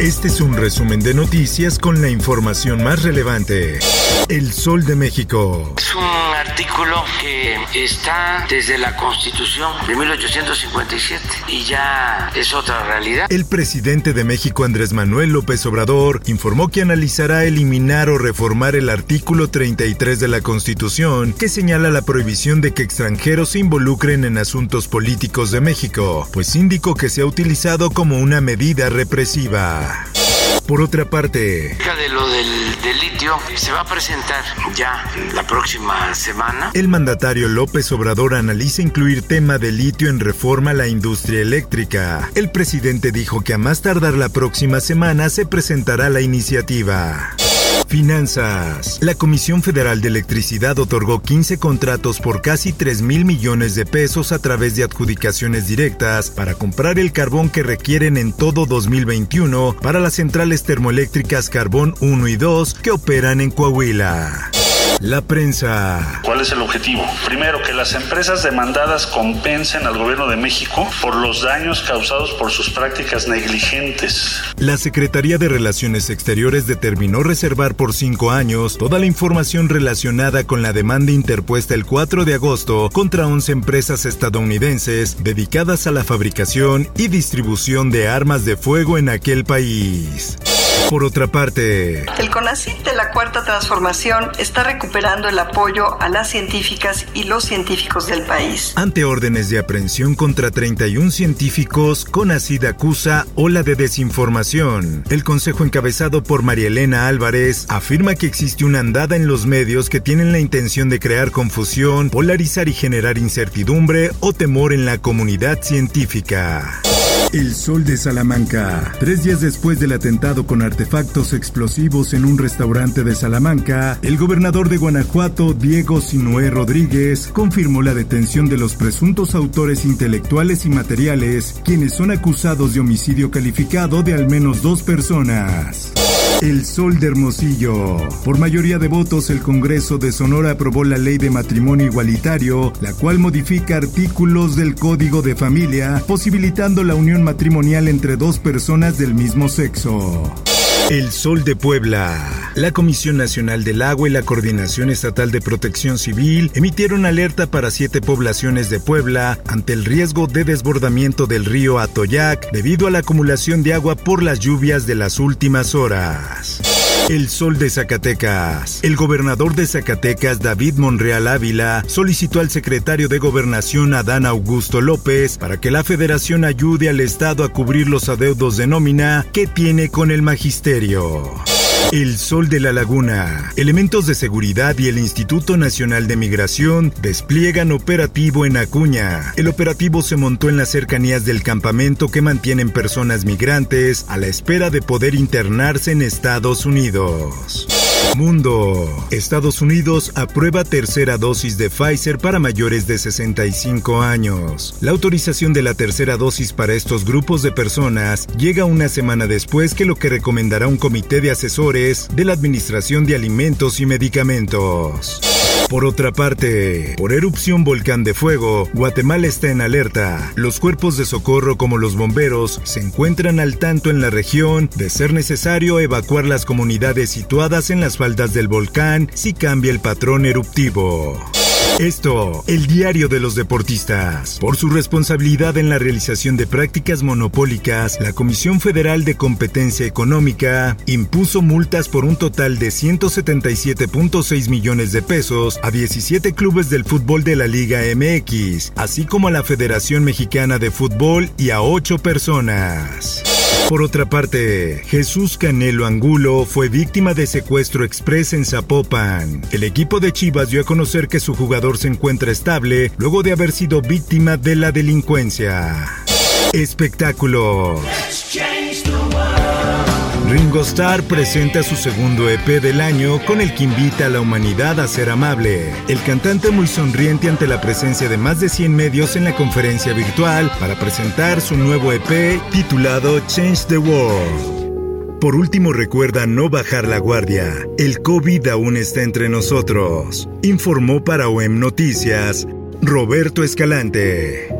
Este es un resumen de noticias con la información más relevante. El Sol de México. Es un artículo que está desde la Constitución de 1857 y ya es otra realidad. El presidente de México, Andrés Manuel López Obrador, informó que analizará eliminar o reformar el artículo 33 de la Constitución que señala la prohibición de que extranjeros se involucren en asuntos políticos de México, pues indicó que se ha utilizado como una medida represiva. Por otra parte, de lo del, litio se va a presentar ya la próxima semana. El mandatario López Obrador analiza incluir tema de litio en reforma a la industria eléctrica. El presidente dijo que a más tardar la próxima semana se presentará la iniciativa. Finanzas. La Comisión Federal de Electricidad otorgó 15 contratos por casi 3 mil millones de pesos a través de adjudicaciones directas para comprar el carbón que requieren en todo 2021 para las centrales termoeléctricas Carbón 1 y 2 que operan en Coahuila. La prensa. ¿Cuál es el objetivo? Primero, que las empresas demandadas compensen al gobierno de México por los daños causados por sus prácticas negligentes. La Secretaría de Relaciones Exteriores determinó reservar por cinco años toda la información relacionada con la demanda interpuesta el 4 de agosto contra 11 empresas estadounidenses dedicadas a la fabricación y distribución de armas de fuego en aquel país. Por otra parte, el CONACYT de la Cuarta Transformación está recuperando el apoyo a las científicas y los científicos del país. Ante órdenes de aprehensión contra 31 científicos, CONACYT acusa ola de desinformación. El consejo encabezado por María Elena Álvarez afirma que existe una andada en los medios que tienen la intención de crear confusión, polarizar y generar incertidumbre o temor en la comunidad científica. El Sol de Salamanca. Tres días después del atentado con artefactos explosivos en un restaurante de Salamanca, el gobernador de Guanajuato, Diego Sinué Rodríguez, confirmó la detención de los presuntos autores intelectuales y materiales, quienes son acusados de homicidio calificado de al menos dos personas. El Sol de Hermosillo. Por mayoría de votos, el Congreso de Sonora aprobó la ley de matrimonio igualitario, la cual modifica artículos del Código de Familia, posibilitando la unión matrimonial entre dos personas del mismo sexo. El Sol de Puebla. La Comisión Nacional del Agua y la Coordinación Estatal de Protección Civil emitieron alerta para siete poblaciones de Puebla ante el riesgo de desbordamiento del río Atoyac debido a la acumulación de agua por las lluvias de las últimas horas. El Sol de Zacatecas. El gobernador de Zacatecas, David Monreal Ávila, solicitó al secretario de Gobernación, Adán Augusto López, para que la federación ayude al Estado a cubrir los adeudos de nómina que tiene con el magisterio. El Sol de la Laguna. Elementos de seguridad y el Instituto Nacional de Migración despliegan operativo en Acuña. El operativo se montó en las cercanías del campamento que mantienen personas migrantes a la espera de poder internarse en Estados Unidos. Mundo. Estados Unidos aprueba tercera dosis de Pfizer para mayores de 65 años. La autorización de la tercera dosis para estos grupos de personas llega una semana después que lo que recomendará un comité de asesores de la Administración de Alimentos y Medicamentos. Por otra parte, por erupción volcán de fuego, Guatemala está en alerta. Los cuerpos de socorro como los bomberos se encuentran al tanto en la región de ser necesario evacuar las comunidades situadas en las faldas del volcán si cambia el patrón eruptivo. Esto, el diario de los deportistas. Por su responsabilidad en la realización de prácticas monopólicas, la Comisión Federal de Competencia Económica impuso multas por un total de 177.6 millones de pesos a 17 clubes del fútbol de la Liga MX, así como a la Federación Mexicana de Fútbol y a 8 personas. Por otra parte, Jesús Canelo Angulo fue víctima de secuestro express en Zapopan. El equipo de Chivas dio a conocer que su jugador se encuentra estable luego de haber sido víctima de la delincuencia. Espectáculos. Ringo Starr presenta su segundo EP del año con el que invita a la humanidad a ser amable. El cantante muy sonriente ante la presencia de más de 100 medios en la conferencia virtual para presentar su nuevo EP titulado Change the World. Por último, recuerda no bajar la guardia. El COVID aún está entre nosotros. Informó para OEM Noticias Roberto Escalante.